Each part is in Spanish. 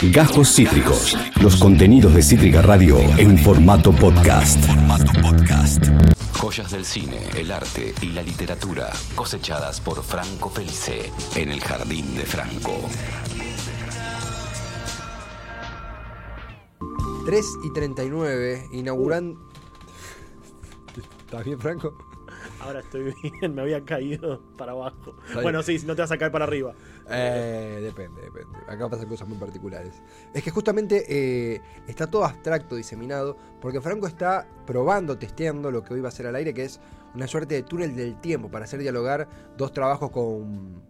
Gajos Cítricos. Los contenidos de Cítrica Radio en formato podcast. Joyas del cine, el arte y la literatura cosechadas por Franco Felice en el Jardín de Franco. 3 y 39, inaugurando. ¿Estás bien, Franco? Ahora estoy bien, me había caído para abajo. Bueno, sí, no te vas a caer para arriba. Eh, depende, depende. Acá pasan cosas muy particulares. Es que justamente eh, está todo abstracto, diseminado, porque Franco está probando, testeando lo que hoy va a ser al aire, que es una suerte de túnel del tiempo para hacer dialogar dos trabajos con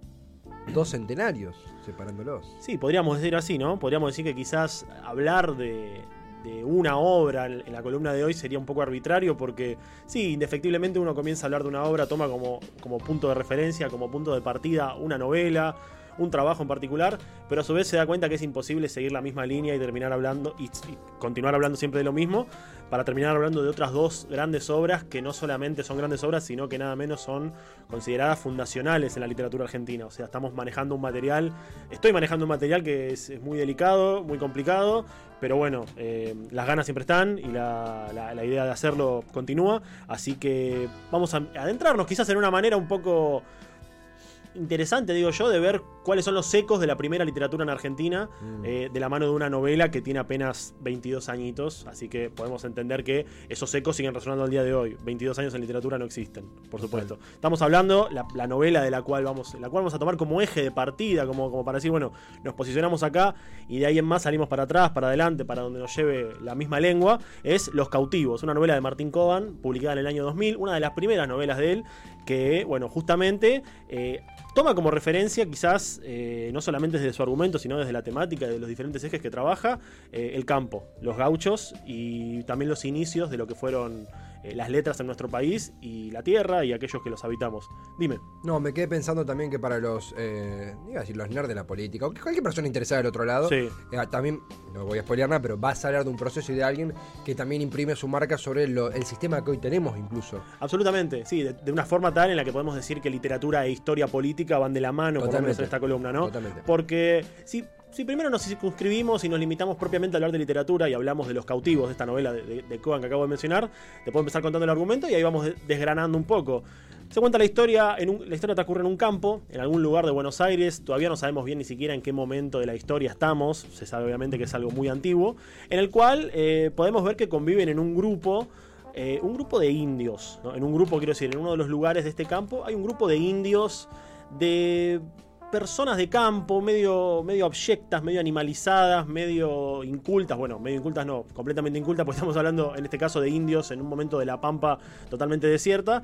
dos centenarios, separándolos. Sí, podríamos decir así, ¿no? Podríamos decir que quizás hablar de, de una obra en la columna de hoy sería un poco arbitrario porque sí, indefectiblemente uno comienza a hablar de una obra, toma como, como punto de referencia, como punto de partida una novela, un trabajo en particular, pero a su vez se da cuenta que es imposible seguir la misma línea y terminar hablando y, continuar hablando siempre de lo mismo para terminar hablando de otras dos grandes obras que no solamente son grandes obras, sino que nada menos son consideradas fundacionales en la literatura argentina. O sea, estamos manejando un material, estoy manejando un material que es, muy delicado, muy complicado, pero bueno, eh, las ganas siempre están y la, la, idea de hacerlo continúa. Así que vamos a adentrarnos quizás en una manera un poco interesante, digo yo, de ver cuáles son los ecos de la primera literatura en Argentina, mm. eh, de la mano de una novela que tiene apenas 22 añitos, así que podemos entender que esos ecos siguen resonando al día de hoy. 22 años en literatura no existen, por supuesto. Estamos hablando, la, la, novela de la cual, vamos, la cual vamos a tomar como eje de partida, como, como para decir, bueno, nos posicionamos acá y de ahí en más salimos para atrás, para adelante, para donde nos lleve la misma lengua, es Los cautivos, una novela de Martín Coban, publicada en el año 2000, una de las primeras novelas de él, que, bueno, justamente eh, toma como referencia, quizás eh, no solamente desde su argumento, sino desde la temática, de los diferentes ejes que trabaja, eh, el campo, los gauchos y también los inicios de lo que fueron eh, las letras en nuestro país y la tierra y aquellos que los habitamos. Dime. No, me quedé pensando también que para los, eh, iba a decir, los nerds de la política, o cualquier persona interesada del otro lado, eh, también, no voy a spoilear nada, pero vas a hablar de un proceso y de alguien que también imprime su marca sobre el sistema que hoy tenemos incluso. Absolutamente, sí, de, una forma tal en la que podemos decir que literatura e historia política van de la mano, por lo menos en esta columna, ¿no? Totalmente. Porque sí, si primero nos circunscribimos y nos limitamos propiamente a hablar de literatura y hablamos de los cautivos de esta novela de, de, que acabo de mencionar, te puedo empezar contando el argumento y ahí vamos desgranando un poco. Se cuenta la historia, en la historia transcurre en un campo, en algún lugar de Buenos Aires, todavía no sabemos bien ni siquiera en qué momento de la historia estamos, se sabe obviamente que es algo muy antiguo, en el cual eh, podemos ver que conviven en un grupo, eh, un grupo de indios, en un grupo quiero decir, en uno de los lugares de este campo hay un grupo de indios de personas de campo, medio, medio abyectas, medio animalizadas, medio incultas, bueno, medio incultas no, completamente incultas, porque estamos hablando en este caso de indios en un momento de la pampa totalmente desierta,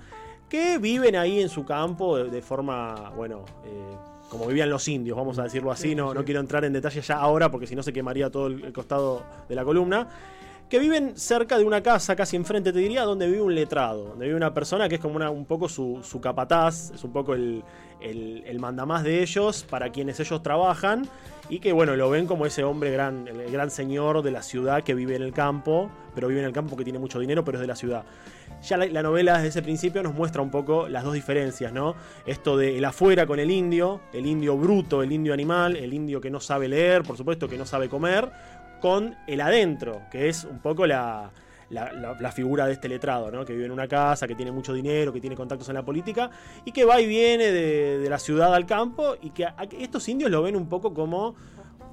que viven ahí en su campo de, forma, bueno, eh, como vivían los indios, vamos a decirlo así, no, no quiero entrar en detalle ya ahora porque si no se quemaría todo el costado de la columna que viven cerca de una casa, casi enfrente te diría, donde vive un letrado, donde vive una persona que es como una, un poco su, capataz, es un poco el, el, mandamás de ellos, para quienes ellos trabajan, y que bueno, lo ven como ese hombre gran, el gran señor de la ciudad que vive en el campo, pero vive en el campo que tiene mucho dinero, pero es de la ciudad. Ya la, novela desde ese principio nos muestra un poco las dos diferencias, ¿no? Esto de el afuera con el indio, el indio bruto, el indio animal, el indio que no sabe leer, por supuesto que no sabe comer, con el adentro, que es un poco la, la, figura de este letrado, ¿no? que vive en una casa, que tiene mucho dinero, que tiene contactos en la política y que va y viene de, la ciudad al campo y que estos indios lo ven un poco como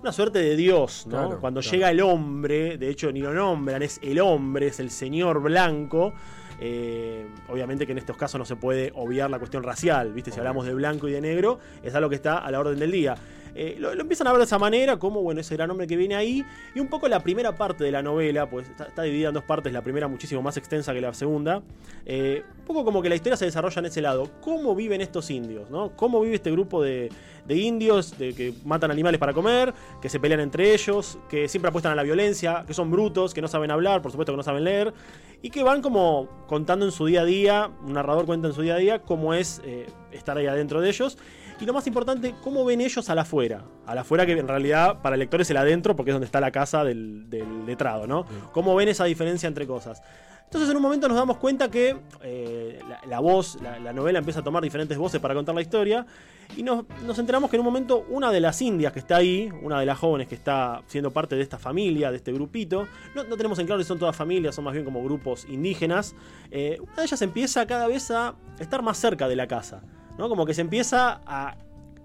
una suerte de Dios, ¿no? Cuando llega el hombre, de hecho ni lo nombran, es el hombre, es el señor blanco. Eh, obviamente que en estos casos no se puede obviar la cuestión racial, ¿viste? Si hablamos de blanco y de negro, es algo que está a la orden del día. Eh, lo, empiezan a ver de esa manera, como bueno, ese gran hombre que viene ahí. Y un poco la primera parte de la novela, pues está, dividida en dos partes, la primera muchísimo más extensa que la segunda. Eh, un poco como que la historia se desarrolla en ese lado. ¿Cómo viven estos indios? ¿no? ¿Cómo vive este grupo de, indios de que matan animales para comer, que se pelean entre ellos, que siempre apuestan a la violencia, que son brutos, que no saben hablar, por supuesto que no saben leer, y que van como contando en su día a día, un narrador cuenta en su día a día cómo es eh, estar ahí adentro de ellos y lo más importante, cómo ven ellos a la afuera. A la afuera que en realidad para el lector es el adentro porque es donde está la casa del, letrado, ¿no? Cómo ven esa diferencia entre cosas. Entonces en un momento nos damos cuenta que eh, la, voz, la, novela empieza a tomar diferentes voces para contar la historia y nos, enteramos que en un momento una de las indias que está ahí, una de las jóvenes que está siendo parte de esta familia, de este grupito, no, tenemos en claro si son todas familias, son más bien como grupos indígenas, eh, una de ellas empieza cada vez a estar más cerca de la casa, ¿no? Como que se empieza a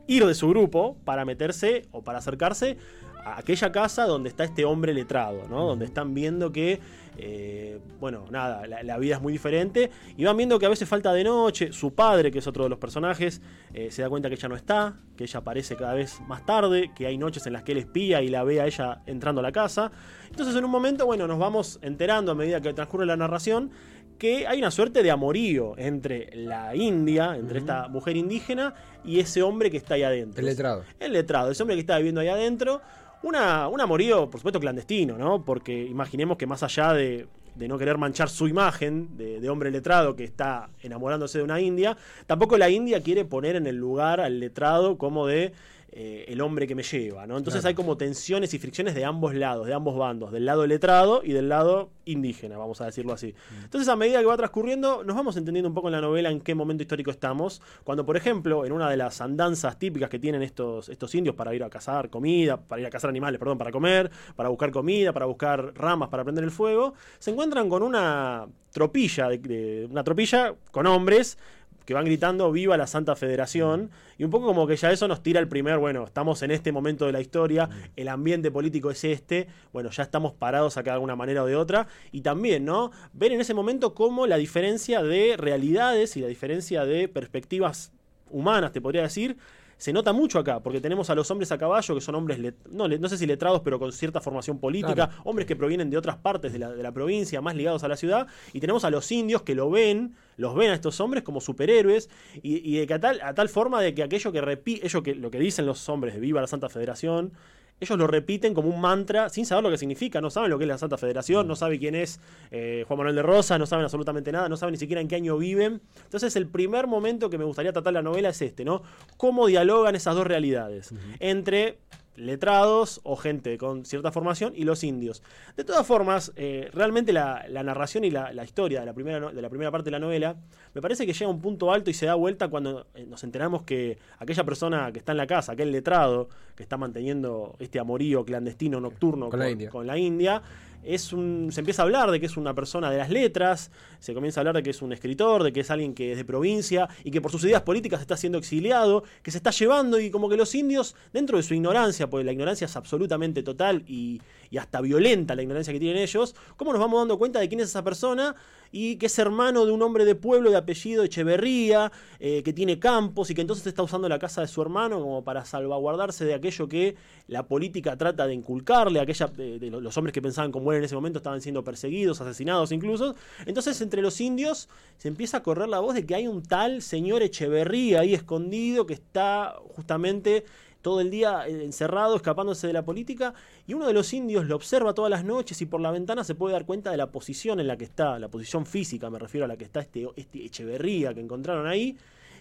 ir de su grupo para meterse o para acercarse a aquella casa donde está este hombre letrado, ¿no? Donde están viendo que eh, bueno, nada, la, vida es muy diferente. Y van viendo que a veces falta de noche. Su padre, que es otro de los personajes, eh, se da cuenta que ella no está, que ella aparece cada vez más tarde, que hay noches en las que él espía y la ve a ella entrando a la casa. Entonces, en un momento, bueno, nos vamos enterando a medida que transcurre la narración que hay una suerte de amorío entre la India, entre esta mujer indígena y ese hombre que está ahí adentro. El letrado. El letrado, ese hombre que está viviendo ahí adentro. Una, un amorío, por supuesto, clandestino, ¿no? Porque imaginemos que más allá de, no querer manchar su imagen de, hombre letrado que está enamorándose de una india, tampoco la india quiere poner en el lugar al letrado como de eh, el hombre que me lleva, ¿no? Entonces hay como tensiones y fricciones de ambos lados, de ambos bandos, del lado letrado y del lado indígena, vamos a decirlo así. Mm. Entonces a medida que va transcurriendo, nos vamos entendiendo un poco en la novela en qué momento histórico estamos, cuando por ejemplo, en una de las andanzas típicas que tienen estos, estos indios para ir a cazar comida, para ir a cazar animales, perdón, para comer, para buscar comida, para buscar ramas para prender el fuego, se encuentran con una tropilla, de una tropilla con hombres que van gritando viva la Santa Federación. Y un poco como que ya eso nos tira el primer, bueno, estamos en este momento de la historia, el ambiente político es este, bueno, ya estamos parados acá de alguna manera o de otra. Y también, ¿no? Ver en ese momento cómo la diferencia de realidades y la diferencia de perspectivas humanas, te podría decir, se nota mucho acá, porque tenemos a los hombres a caballo, que son hombres, no, no sé si letrados, pero con cierta formación política, hombres que provienen de otras partes de la, de la, provincia, más ligados a la ciudad, y tenemos a los indios que lo ven, los ven a estos hombres como superhéroes, y, de que a tal, a tal forma de que aquello que repite, ello que lo que dicen los hombres de Viva la Santa Federación, ellos lo repiten como un mantra sin saber lo que significa, no saben lo que es la Santa Federación, no saben quién es eh, Juan Manuel de Rosa, no saben absolutamente nada, no saben ni siquiera en qué año viven. Entonces el primer momento que me gustaría tratar la novela es este, ¿no? Cómo dialogan esas dos realidades entre letrados o gente con cierta formación y los indios. De todas formas, eh, realmente la, narración y la, historia de la, primera, de la primera parte de la novela me parece que llega a un punto alto y se da vuelta cuando eh, nos enteramos que aquella persona que está en la casa, aquel letrado que está manteniendo este amorío clandestino nocturno con, con la India es un, se empieza a hablar de que es una persona de las letras, se comienza a hablar de que es un escritor, de que es alguien que es de provincia y que por sus ideas políticas está siendo exiliado, que se está llevando y como que los indios, dentro de su ignorancia, porque la ignorancia es absolutamente total y, y hasta violenta la ignorancia que tienen ellos, ¿cómo nos vamos dando cuenta de quién es esa persona? y que es hermano de un hombre de pueblo de apellido Echeverría, eh, que tiene campos y que entonces está usando la casa de su hermano como para salvaguardarse de aquello que la política trata de inculcarle, aquella, de, los hombres que pensaban como él en ese momento estaban siendo perseguidos, asesinados incluso. Entonces entre los indios se empieza a correr la voz de que hay un tal señor Echeverría ahí escondido que está justamente todo el día eh, encerrado, escapándose de la política, y uno de los indios lo observa todas las noches y por la ventana se puede dar cuenta de la posición en la que está, la posición física, me refiero a la que está este, este Echeverría que encontraron ahí,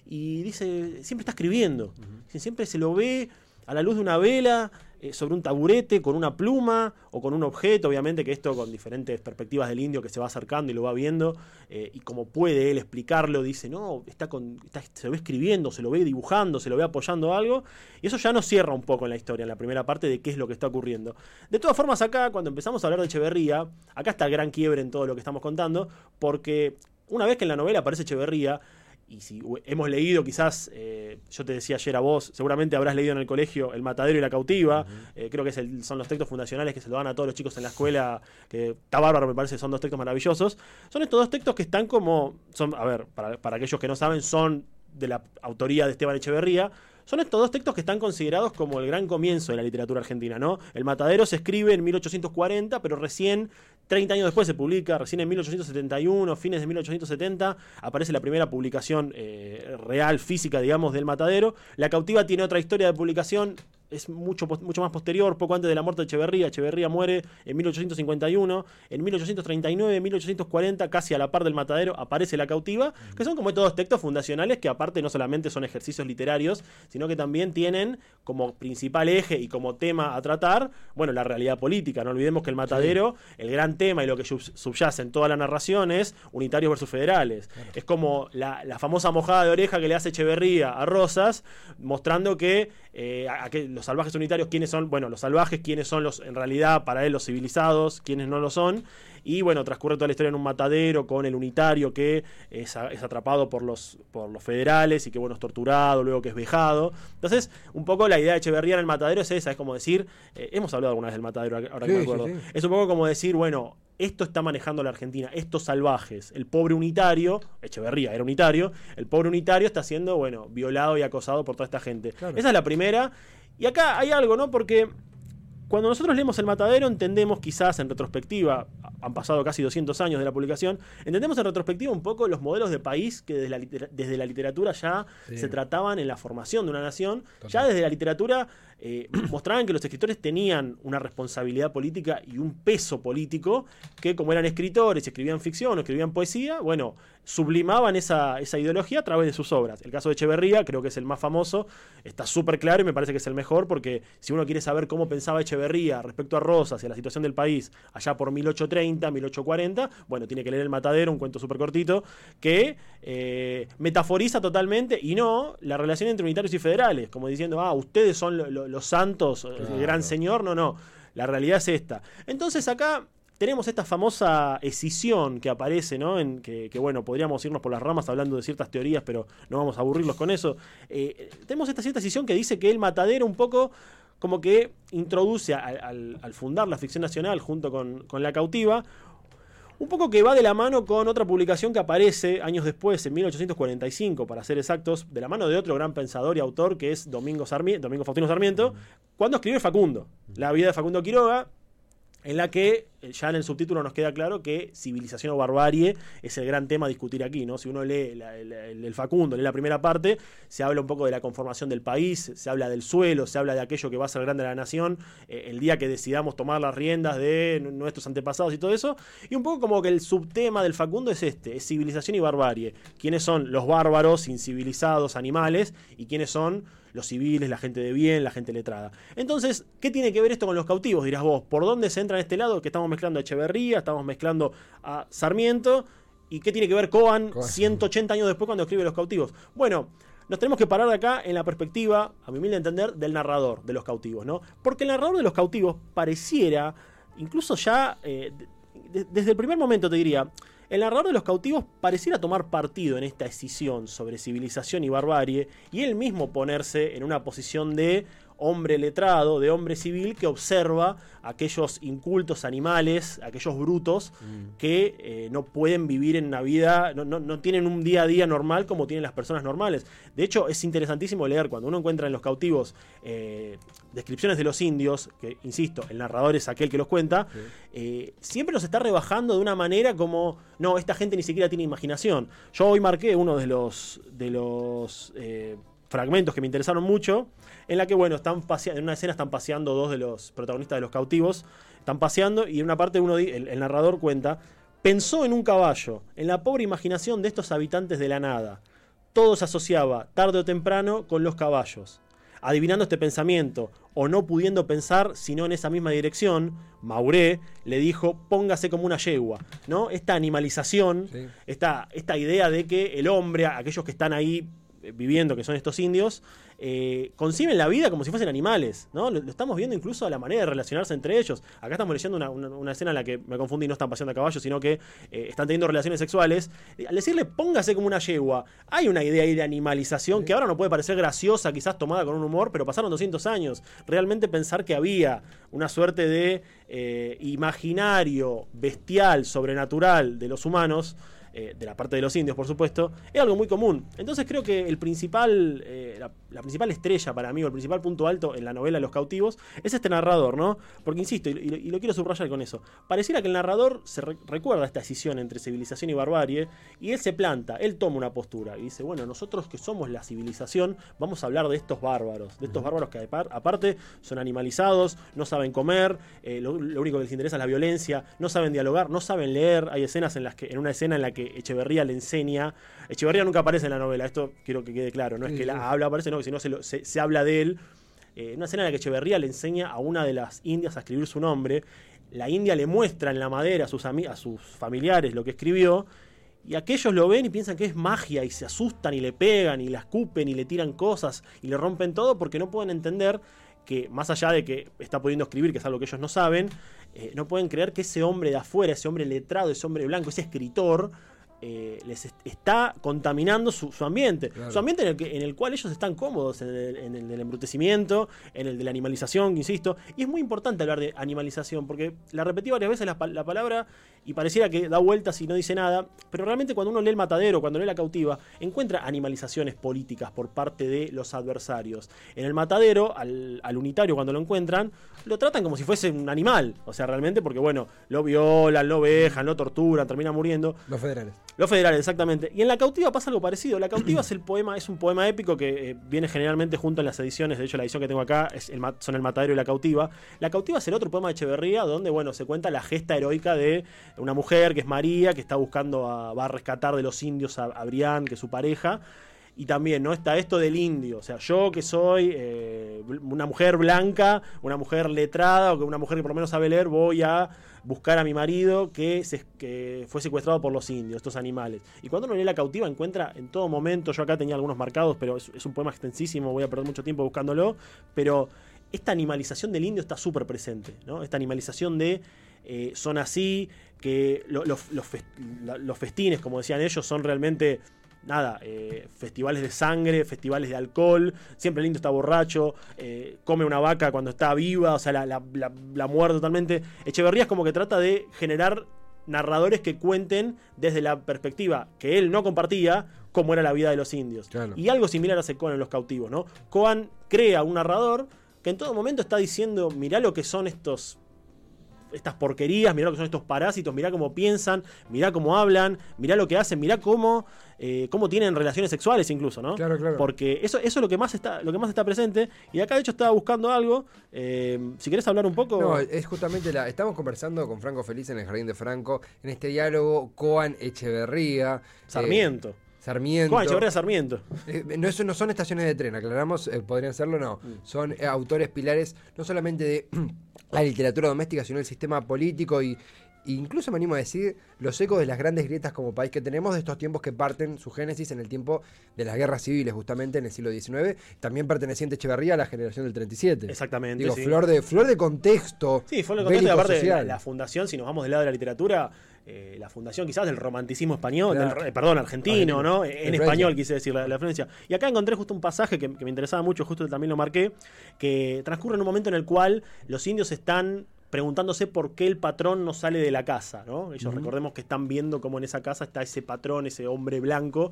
y dice, siempre está escribiendo, siempre se lo ve a la luz de una vela, eh, sobre un taburete, con una pluma o con un objeto, obviamente que esto con diferentes perspectivas del indio que se va acercando y lo va viendo, eh, y como puede él explicarlo, dice, no, está con, se lo ve escribiendo, se lo ve dibujando, se lo ve apoyando algo, y eso ya nos cierra un poco en la historia, en la primera parte de qué es lo que está ocurriendo. De todas formas, acá, cuando empezamos a hablar de Echeverría, acá está el gran quiebre en todo lo que estamos contando, porque una vez que en la novela aparece Echeverría, y si hemos leído quizás, eh, yo te decía ayer a vos, seguramente habrás leído en el colegio El Matadero y la Cautiva, eh, creo que son los textos fundacionales que se lo dan a todos los chicos en la escuela, que está bárbaro, me parece, son dos textos maravillosos. Son estos dos textos que están como, son, a ver, para, para aquellos que no saben, son de la autoría de Esteban Echeverría, son estos dos textos que están considerados como el gran comienzo de la literatura argentina, ¿no? El Matadero se escribe en 1840, pero recién 30 años después se publica, recién en 1871, fines de 1870, aparece la primera publicación eh, real, física, digamos, del Matadero. La cautiva tiene otra historia de publicación es mucho, mucho más posterior, poco antes de la muerte de Echeverría. Echeverría muere en 1851. En 1839, 1840, casi a la par del matadero, aparece La cautiva, que son como todos textos fundacionales que aparte no solamente son ejercicios literarios, sino que también tienen como principal eje y como tema a tratar, bueno, la realidad política. No olvidemos que el matadero, el gran tema y lo que subyace en toda la narración es unitarios versus federales. Es como la, famosa mojada de oreja que le hace Echeverría a Rosas, mostrando que, eh, los salvajes unitarios, ¿quiénes son? Bueno, los salvajes, ¿quiénes son los, en realidad, para él, los civilizados? ¿Quiénes no lo son? Y bueno, transcurre toda la historia en un matadero con el unitario que es, atrapado por los, por los federales y que bueno, es torturado, luego que es vejado. Entonces, un poco la idea de Echeverría en el matadero es esa, es como decir, eh, hemos hablado alguna vez del matadero, ahora que me acuerdo. Es un poco como decir, bueno, esto está manejando la Argentina, estos salvajes, el pobre unitario, Echeverría era unitario, el pobre unitario está siendo, bueno, violado y acosado por toda esta gente. Esa es la primera. Y acá hay algo, ¿no? Porque cuando nosotros leemos El Matadero, entendemos quizás en retrospectiva, han pasado casi 200 años de la publicación, entendemos en retrospectiva un poco los modelos de país que desde la, desde la literatura ya se trataban en la formación de una nación. Ya desde la literatura eh, mostraban que los escritores tenían una responsabilidad política y un peso político que como eran escritores, escribían ficción o escribían poesía, bueno, sublimaban esa, esa ideología a través de sus obras. El caso de Echeverría creo que es el más famoso, está súper claro y me parece que es el mejor porque si uno quiere saber cómo pensaba Echeverría respecto a Rosas y a la situación del país allá por 1830, 1840, bueno, tiene que leer El Matadero, un cuento súper cortito, que eh, metaforiza totalmente y no la relación entre unitarios y federales, como diciendo, ah, ustedes son los santos, el gran señor, no, no, la realidad es esta. Entonces acá tenemos esta famosa escisión que aparece, ¿no? En que, bueno, podríamos irnos por las ramas hablando de ciertas teorías, pero no vamos a aburrirlos con eso. Eh, tenemos esta cierta escisión que dice que el matadero un poco como que introduce al, fundar la ficción nacional junto con, la cautiva, un poco que va de la mano con otra publicación que aparece años después, en 1845, para ser exactos, de la mano de otro gran pensador y autor que es Domingo, Sarmiento, Domingo Faustino Sarmiento, cuando escribe Facundo, la vida de Facundo Quiroga, en la que eh, ya en el subtítulo nos queda claro que civilización o barbarie es el gran tema a discutir aquí, ¿no? Si uno lee el, Facundo, lee la primera parte, se habla un poco de la conformación del país, se habla del suelo, se habla de aquello que va a ser grande a la nación, eh, el día que decidamos tomar las riendas de nuestros antepasados y todo eso, y un poco como que el subtema del Facundo es este, es civilización y barbarie. ¿Quiénes son los bárbaros, incivilizados, animales, y quiénes son los civiles, la gente de bien, la gente letrada. Entonces, ¿qué tiene que ver esto con los cautivos? Dirás vos, ¿por dónde se entra en este lado? Que estamos mezclando a Echeverría, estamos mezclando a Sarmiento. ¿Y qué tiene que ver Coan 180 años después cuando escribe Los cautivos? Bueno, nos tenemos que parar acá en la perspectiva, a mi humilde entender, del narrador de los cautivos, ¿no? Porque el narrador de los cautivos pareciera, incluso ya eh, desde el primer momento te diría, el narrador de los cautivos pareciera tomar partido en esta escisión sobre civilización y barbarie y él mismo ponerse en una posición de hombre letrado, de hombre civil que observa aquellos incultos animales, aquellos brutos mm. que eh, no pueden vivir en una vida, no, tienen un día a día normal como tienen las personas normales. De hecho, es interesantísimo leer cuando uno encuentra en los cautivos eh, descripciones de los indios, que insisto, el narrador es aquel que los cuenta, eh, siempre los está rebajando de una manera como, no, esta gente ni siquiera tiene imaginación. Yo hoy marqué uno de los, de los fragmentos que me interesaron mucho, en la que, bueno, están en una escena están paseando dos de los protagonistas de los cautivos, están paseando y en una parte uno, el, el narrador cuenta, pensó en un caballo, en la pobre imaginación de estos habitantes de la nada. Todo se asociaba, tarde o temprano, con los caballos. Adivinando este pensamiento, o no pudiendo pensar sino en esa misma dirección, Mauré le dijo, póngase como una yegua, ¿no? Esta animalización, esta, esta idea de que el hombre, aquellos que están ahí viviendo, que son estos indios, eh, conciben la vida como si fuesen animales, ¿no? Lo, estamos viendo incluso a la manera de relacionarse entre ellos. Acá estamos leyendo una, escena en la que me confundí, no están paseando a caballo, sino que eh, están teniendo relaciones sexuales. Al decirle póngase como una yegua, hay una idea ahí de animalización que ahora no puede parecer graciosa, quizás tomada con un humor, pero pasaron 200 años. Realmente pensar que había una suerte de eh, imaginario, bestial, sobrenatural de los humanos eh, de la parte de los indios, por supuesto, es algo muy común. Entonces creo que el principal, eh, la, principal estrella para mí, o el principal punto alto en la novela Los cautivos, es este narrador, ¿no? Porque insisto, y, lo quiero subrayar con eso, pareciera que el narrador se recuerda esta decisión entre civilización y barbarie, y él se planta, él toma una postura y dice, bueno, nosotros que somos la civilización, vamos a hablar de estos bárbaros, de estos bárbaros que aparte son animalizados, no saben comer, eh, lo, único que les interesa es la violencia, no saben dialogar, no saben leer, hay escenas en las que, en una escena en la que Echeverría le enseña. Echeverría nunca aparece en la novela, esto quiero que quede claro, no es que la habla, aparece, no, sino se, se, habla de él. Eh, una escena en la que Echeverría le enseña a una de las indias a escribir su nombre. La india le muestra en la madera a sus, a sus familiares lo que escribió. Y aquellos lo ven y piensan que es magia y se asustan y le pegan y la escupen y le tiran cosas y le rompen todo porque no pueden entender que más allá de que está pudiendo escribir, que es algo que ellos no saben, eh, no pueden creer que ese hombre de afuera, ese hombre letrado, ese hombre blanco, ese escritor, eh, les está contaminando su, ambiente. Su ambiente en el, que, en el, cual ellos están cómodos, en el, del embrutecimiento, en el de la animalización, insisto. Y es muy importante hablar de animalización, porque la repetí varias veces la, palabra y pareciera que da vueltas y no dice nada, pero realmente cuando uno lee el matadero, cuando lee la cautiva, encuentra animalizaciones políticas por parte de los adversarios. En el matadero, al, al unitario cuando lo encuentran, lo tratan como si fuese un animal. O sea, realmente porque, bueno, lo violan, lo vejan, lo torturan, termina muriendo. Los federales. Los federales, exactamente. Y en La cautiva pasa algo parecido. La cautiva es el poema, es un poema épico que eh, viene generalmente junto en las ediciones. De hecho, la edición que tengo acá es el, son El Matadero y La cautiva. La cautiva es el otro poema de Echeverría, donde, bueno, se cuenta la gesta heroica de una mujer que es María, que está buscando, a, va a rescatar de los indios a, a Brián, que es su pareja. Y también, ¿no? Está esto del indio. O sea, yo que soy eh, una mujer blanca, una mujer letrada, o que una mujer que por lo menos sabe leer, voy a buscar a mi marido que, se, que fue secuestrado por los indios, estos animales. Y cuando uno lee la cautiva, encuentra en todo momento, yo acá tenía algunos marcados, pero es, un poema extensísimo, voy a perder mucho tiempo buscándolo, pero esta animalización del indio está súper presente, ¿no? Esta animalización de eh, son así, que los festines, como decían ellos, son realmente nada, eh, festivales de sangre, festivales de alcohol, siempre el indio está borracho, eh, come una vaca cuando está viva, o sea, la, la, muerde totalmente. Echeverría es como que trata de generar narradores que cuenten desde la perspectiva que él no compartía cómo era la vida de los indios. Y algo similar hace Coan en Los Cautivos, ¿no? Coan crea un narrador que en todo momento está diciendo, mirá lo que son estos estas porquerías, mirá lo que son estos parásitos, mirá cómo piensan, mirá cómo hablan, mirá lo que hacen, mirá cómo, eh, cómo tienen relaciones sexuales incluso, ¿no? Claro, claro. Porque eso, eso es lo que más está, lo que más está presente. Y acá de hecho estaba buscando algo. Eh, si querés hablar un poco. No, es justamente la. Estamos conversando con Franco Feliz en el Jardín de Franco, en este diálogo Coan Echeverría. Sarmiento. Eh, Sarmiento. Echeverría Sarmiento. no, eso no son estaciones de tren, aclaramos, podrían serlo, no. Mm. Son autores pilares no solamente de la literatura doméstica, sino el sistema político y, incluso me animo a decir los ecos de las grandes grietas como país que tenemos de estos tiempos que parten su génesis en el tiempo de las guerras civiles, justamente en el siglo XIX, también perteneciente Echeverría a la generación del 37. Exactamente. Digo, flor, de, flor de contexto. Sí, flor de contexto, aparte la, la, fundación, si nos vamos del lado de la literatura, eh, la fundación quizás del romanticismo español, eh, perdón, argentino, ¿no? En español quise decir la, la, influencia. Y acá encontré justo un pasaje que, me interesaba mucho, justo también lo marqué, que transcurre en un momento en el cual los indios están preguntándose por qué el patrón no sale de la casa, ¿no? Ellos recordemos que están viendo cómo en esa casa está ese patrón, ese hombre blanco,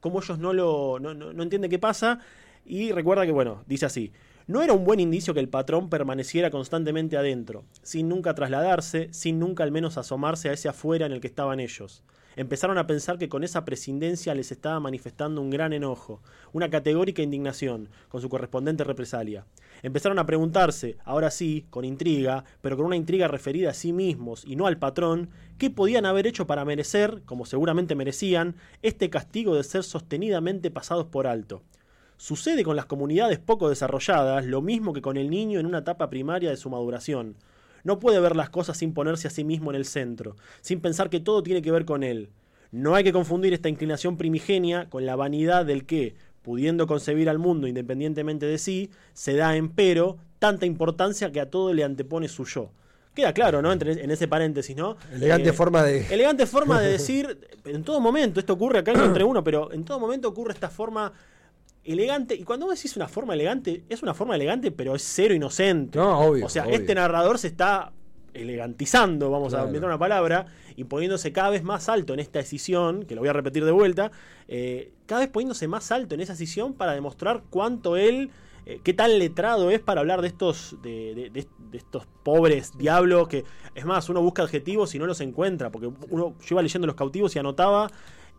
cómo ellos no lo no, no entienden qué pasa y recuerda que bueno, dice así, no era un buen indicio que el patrón permaneciera constantemente adentro, sin nunca trasladarse, sin nunca al menos asomarse a ese afuera en el que estaban ellos. Empezaron a pensar que con esa prescindencia les estaba manifestando un gran enojo, una categórica indignación, con su correspondiente represalia. Empezaron a preguntarse, ahora sí, con intriga, pero con una intriga referida a sí mismos y no al patrón, qué podían haber hecho para merecer, como seguramente merecían, este castigo de ser sostenidamente pasados por alto. Sucede con las comunidades poco desarrolladas lo mismo que con el niño en una etapa primaria de su maduración. No puede ver las cosas sin ponerse a sí mismo en el centro, sin pensar que todo tiene que ver con él. No hay que confundir esta inclinación primigenia con la vanidad del que, pudiendo concebir al mundo independientemente de sí, se da, empero, tanta importancia que a todo le antepone su yo. Queda claro, ¿no? en ese paréntesis, ¿no? Elegante eh, forma de. Elegante forma de decir. En todo momento, esto ocurre acá entre uno, pero en todo momento ocurre esta forma elegante. Y cuando vos decís una forma elegante, es una forma elegante, pero es cero inocente. No, obvio. O sea, este narrador se está elegantizando, vamos a inventar una palabra, y poniéndose cada vez más alto en esta decisión, que lo voy a repetir de vuelta, eh, cada vez poniéndose más alto en esa decisión para demostrar cuánto él, eh, qué tan letrado es para hablar de estos, de, estos pobres diablos, que es más, uno busca adjetivos y no los encuentra, porque uno, yo iba leyendo los cautivos y anotaba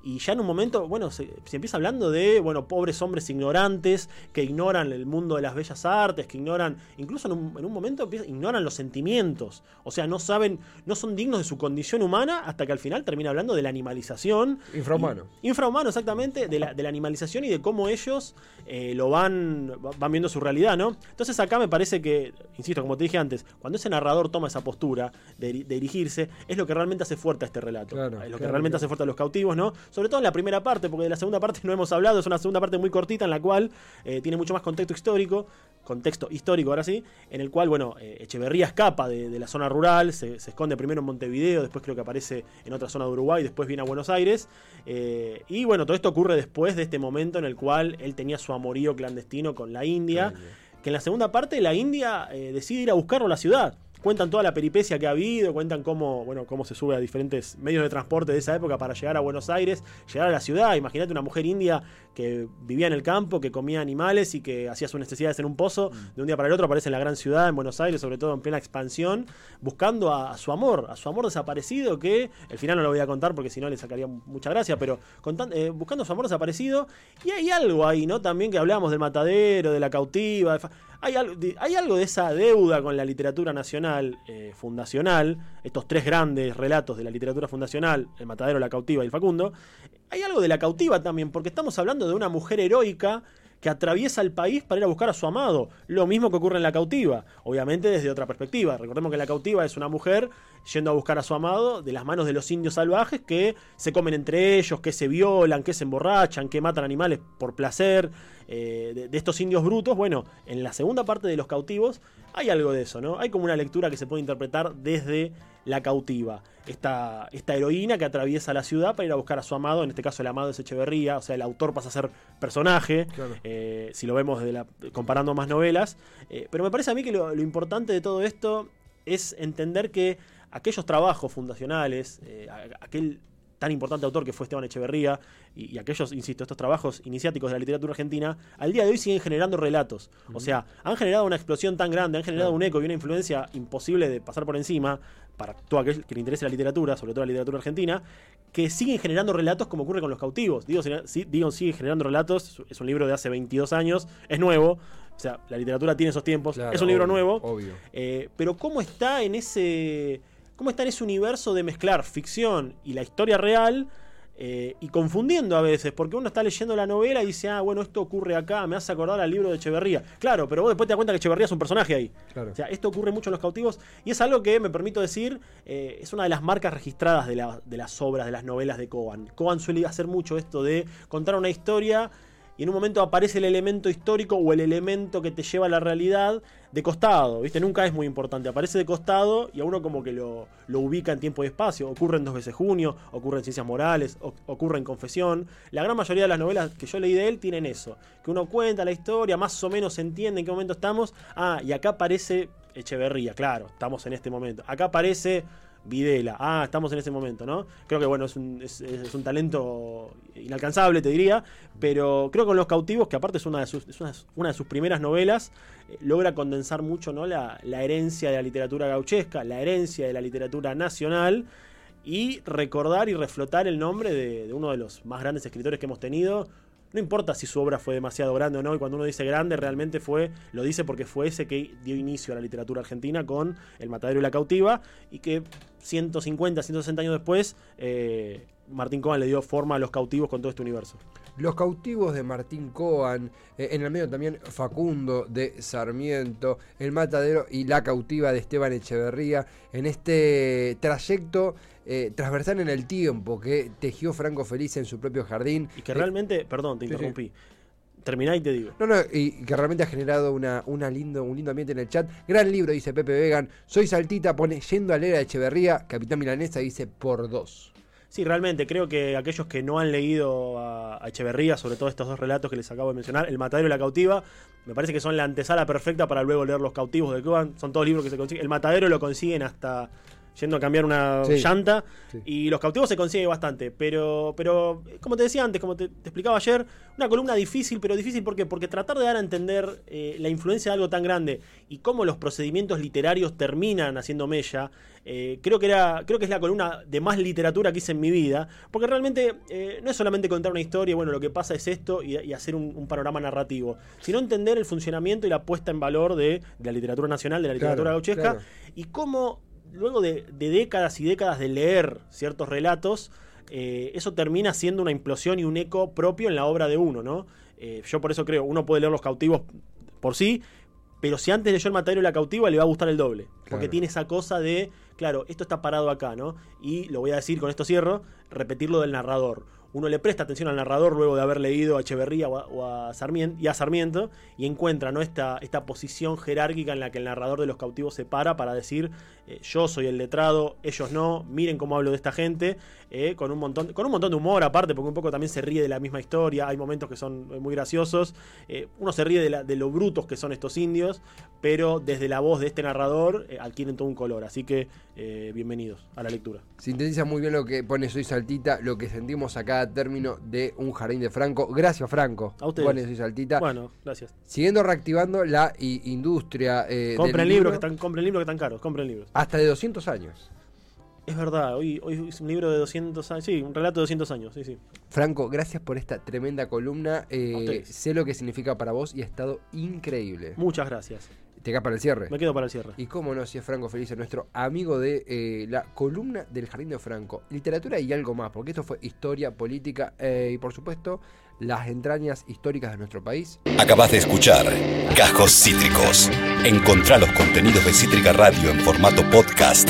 y ya en un momento, bueno, se, empieza hablando de, bueno, pobres hombres ignorantes que ignoran el mundo de las bellas artes, que ignoran, incluso en un, en un momento ignoran los sentimientos. O sea, no saben, no son dignos de su condición humana hasta que al final termina hablando de la animalización. Infrahumano. infrahumano, exactamente, de la, de la, animalización y de cómo ellos eh, lo van, van viendo su realidad, ¿no? Entonces acá me parece que, insisto, como te dije antes, cuando ese narrador toma esa postura de, dirigirse, es lo que realmente hace fuerte a este relato. es lo que realmente hace fuerte a los cautivos, ¿no? Sobre todo en la primera parte, porque de la segunda parte no hemos hablado, es una segunda parte muy cortita en la cual eh, tiene mucho más contexto histórico, contexto histórico ahora sí, en el cual, bueno, eh, Echeverría escapa de, la zona rural, se, esconde primero en Montevideo, después creo que aparece en otra zona de Uruguay, después viene a Buenos Aires, eh, y bueno, todo esto ocurre después de este momento en el cual él tenía su amorío clandestino con la India, que en la segunda parte la India decide ir a buscarlo a la ciudad cuentan toda la peripecia que ha habido, cuentan cómo, bueno, cómo se sube a diferentes medios de transporte de esa época para llegar a Buenos Aires, llegar a la ciudad. Imagínate una mujer india que vivía en el campo, que comía animales y que hacía sus necesidades en un pozo. De un día para el otro aparece en la gran ciudad, en Buenos Aires, sobre todo en plena expansión, buscando a, su amor, a su amor desaparecido, que el final no lo voy a contar porque si no le sacaría mucha gracia, pero eh, buscando a su amor desaparecido. Y hay algo ahí, ¿no? También que hablábamos del matadero, de la cautiva. Hay, algo, de esa deuda con la literatura nacional eh, fundacional, estos tres grandes relatos de la literatura fundacional, El matadero, la cautiva y el Facundo, hay algo de la cautiva también, porque estamos hablando de una mujer heroica que atraviesa el país para ir a buscar a su amado. Lo mismo que ocurre en la cautiva, obviamente desde otra perspectiva. Recordemos que la cautiva es una mujer yendo a buscar a su amado de las manos de los indios salvajes que se comen entre ellos, que se violan, que se emborrachan, que matan animales por placer. Eh, de, estos indios brutos, bueno, en la segunda parte de los cautivos hay algo de eso, ¿no? Hay como una lectura que se puede interpretar desde la cautiva. Esta, esta heroína que atraviesa la ciudad para ir a buscar a su amado, en este caso el amado es Echeverría, o sea, el autor pasa a ser personaje, eh, si lo vemos de la, comparando más novelas. Eh, pero me parece a mí que lo, importante de todo esto es entender que aquellos trabajos fundacionales, aquel tan importante autor que fue Esteban Echeverría y, aquellos, insisto, estos trabajos iniciáticos de la literatura argentina, al día de hoy siguen generando relatos. O sea, han generado una explosión tan grande, han generado un eco y una influencia imposible de pasar por encima para todo aquel que le interese la literatura, sobre todo la literatura argentina, que siguen generando relatos como ocurre con los cautivos. Digo, digo sigue generando relatos, es un libro de hace 22 años, es nuevo, o sea, la literatura tiene esos tiempos, es un libro nuevo, obvio. Eh, pero ¿cómo está en ese cómo está en ese universo de mezclar ficción y la historia real. Eh, y confundiendo a veces, porque uno está leyendo la novela y dice, ah, bueno, esto ocurre acá, me hace acordar al libro de Echeverría. Claro, pero vos después te das cuenta que Echeverría es un personaje ahí. O sea, esto ocurre mucho en los cautivos y es algo que, me permito decir, eh, es una de las marcas registradas de, de, las obras, de las novelas de Coan. Coan suele hacer mucho esto de contar una historia y en un momento aparece el elemento histórico o el elemento que te lleva a la realidad de costado, ¿viste? Nunca es muy importante, aparece de costado y a uno como que lo, ubica en tiempo y espacio. Ocurre en Dos veces junio, ocurre en Ciencias Morales, ocurre en Confesión. La gran mayoría de las novelas que yo leí de él tienen eso, que uno cuenta la historia, más o menos se entiende en qué momento estamos. Ah, y acá aparece Echeverría, claro, estamos en este momento. Acá aparece Videla. Ah, estamos en ese momento, ¿no? Creo que, bueno, es un, es, talento inalcanzable, te diría, pero creo que con Los Cautivos, que aparte es una de sus, una, de sus primeras novelas, eh, logra condensar mucho, ¿no? La, herencia de la literatura gauchesca, la herencia de la literatura nacional y recordar y reflotar el nombre de uno de los más grandes escritores que hemos tenido, no importa si su obra fue demasiado grande o no, y cuando uno dice grande, realmente fue, lo dice porque fue ese que dio inicio a la literatura argentina con El Matadero y la Cautiva, y que 150, 160 años después, eh, Martín Coan le dio forma a los cautivos con todo este universo. Los cautivos de Martín Coan, eh, en el medio también Facundo de Sarmiento, El Matadero y La Cautiva de Esteban Echeverría, en este trayecto eh, transversal en el tiempo que tejió Franco Feliz en su propio jardín. Y que realmente, perdón, te interrumpí. Terminá y te digo. No, no, y que realmente ha generado una, una lindo, un lindo ambiente en el chat. Gran libro, dice Pepe Vegan. Soy Saltita, pone yendo a leer a Echeverría. Capitán Milanesa dice por dos. Sí, realmente, creo que aquellos que no han leído a, Echeverría, sobre todo estos dos relatos que les acabo de mencionar, El Matadero y la Cautiva, me parece que son la antesala perfecta para luego leer Los Cautivos de Cuba. Son todos libros que se consiguen. El Matadero lo consiguen hasta yendo a cambiar una llanta. Y los cautivos se consigue bastante. Pero, pero como te decía antes, como te, explicaba ayer, una columna difícil, pero difícil ¿por porque tratar de dar a entender eh, la influencia de algo tan grande y cómo los procedimientos literarios terminan haciendo mella, eh, creo, que era, creo que es la columna de más literatura que hice en mi vida. Porque realmente eh, no es solamente contar una historia, bueno, lo que pasa es esto y, hacer un, panorama narrativo, sino entender el funcionamiento y la puesta en valor de, la literatura nacional, de la literatura gauchesca, y cómo luego de, décadas y décadas de leer ciertos relatos, eh, eso termina siendo una implosión y un eco propio en la obra de uno, ¿no? Eh, yo por eso creo, uno puede leer Los Cautivos por sí, pero si antes leyó El Matadero y la Cautiva, le va a gustar el doble. Porque tiene esa cosa de, claro, esto está parado acá, ¿no? Y lo voy a decir, con esto cierro, repetirlo del narrador uno le presta atención al narrador luego de haber leído a Echeverría o a, Sarmiento, y a Sarmiento y encuentra ¿no? esta, esta posición jerárquica en la que el narrador de los cautivos se para para decir eh, yo soy el letrado, ellos no, miren cómo hablo de esta gente, eh, con, un montón, con un montón de humor aparte, porque un poco también se ríe de la misma historia, hay momentos que son muy graciosos, eh, uno se ríe de, de, lo brutos que son estos indios, pero desde la voz de este narrador adquieren todo un color, así que bienvenidos a la lectura. Sintetiza muy bien lo que pone Soy Saltita, lo que sentimos acá término de un jardín de Franco. Gracias, Franco. A ustedes. Saltita. Bueno, gracias. Siguiendo reactivando la industria. Eh, compren libros que están, compren libros que están caros, compren libros. Hasta de 200 años. Es verdad, hoy, hoy es un libro de 200 años, sí, un relato de 200 años, sí, sí. Franco, gracias por esta tremenda columna. Eh, sé lo que significa para vos y ha estado increíble. Muchas gracias. ¿Te quedas para el cierre? Me quedo para el cierre. Y cómo no, si es Franco Felice, nuestro amigo de eh, la columna del Jardín de Franco. Literatura y algo más, porque esto fue historia, política eh, y por supuesto las entrañas históricas de nuestro país. Acabas de escuchar Cajos Cítricos. Encontrá los contenidos de Cítrica Radio en formato podcast